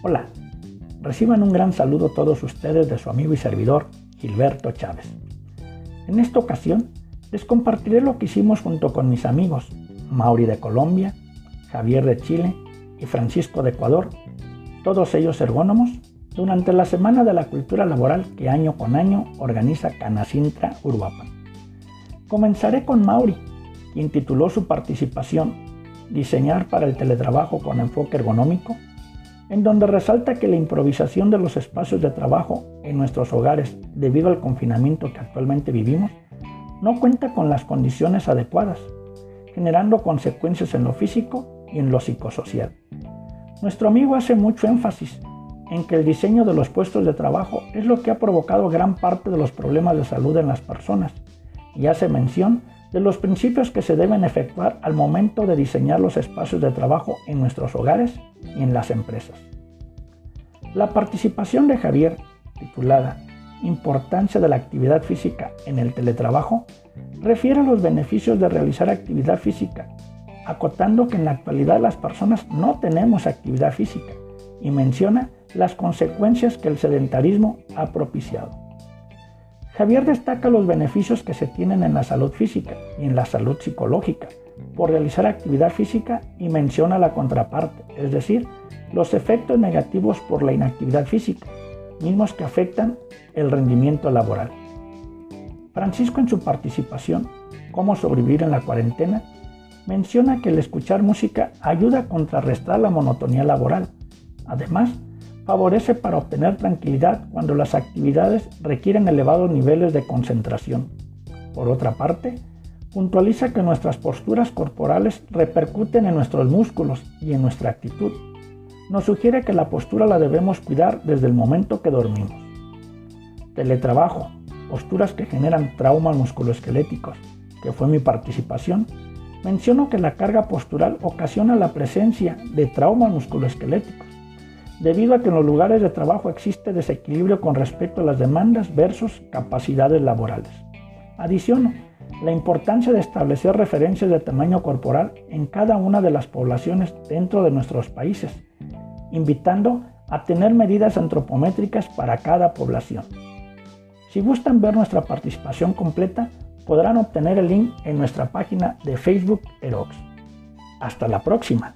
Hola, reciban un gran saludo todos ustedes de su amigo y servidor Gilberto Chávez. En esta ocasión les compartiré lo que hicimos junto con mis amigos Mauri de Colombia, Javier de Chile y Francisco de Ecuador, todos ellos ergónomos, durante la Semana de la Cultura Laboral que año con año organiza Canacintra Uruapan. Comenzaré con Mauri, quien tituló su participación Diseñar para el teletrabajo con enfoque ergonómico en donde resalta que la improvisación de los espacios de trabajo en nuestros hogares debido al confinamiento que actualmente vivimos no cuenta con las condiciones adecuadas, generando consecuencias en lo físico y en lo psicosocial. Nuestro amigo hace mucho énfasis en que el diseño de los puestos de trabajo es lo que ha provocado gran parte de los problemas de salud en las personas y hace mención de los principios que se deben efectuar al momento de diseñar los espacios de trabajo en nuestros hogares y en las empresas. La participación de Javier, titulada Importancia de la actividad física en el teletrabajo, refiere a los beneficios de realizar actividad física, acotando que en la actualidad las personas no tenemos actividad física y menciona las consecuencias que el sedentarismo ha propiciado. Javier destaca los beneficios que se tienen en la salud física y en la salud psicológica por realizar actividad física y menciona la contraparte, es decir, los efectos negativos por la inactividad física, mismos que afectan el rendimiento laboral. Francisco en su participación, Cómo sobrevivir en la cuarentena, menciona que el escuchar música ayuda a contrarrestar la monotonía laboral. Además, favorece para obtener tranquilidad cuando las actividades requieren elevados niveles de concentración. Por otra parte, puntualiza que nuestras posturas corporales repercuten en nuestros músculos y en nuestra actitud. Nos sugiere que la postura la debemos cuidar desde el momento que dormimos. Teletrabajo, posturas que generan traumas musculoesqueléticos, que fue mi participación, menciono que la carga postural ocasiona la presencia de traumas musculoesqueléticos debido a que en los lugares de trabajo existe desequilibrio con respecto a las demandas versus capacidades laborales. Adiciono la importancia de establecer referencias de tamaño corporal en cada una de las poblaciones dentro de nuestros países, invitando a tener medidas antropométricas para cada población. Si gustan ver nuestra participación completa, podrán obtener el link en nuestra página de Facebook Erox. Hasta la próxima.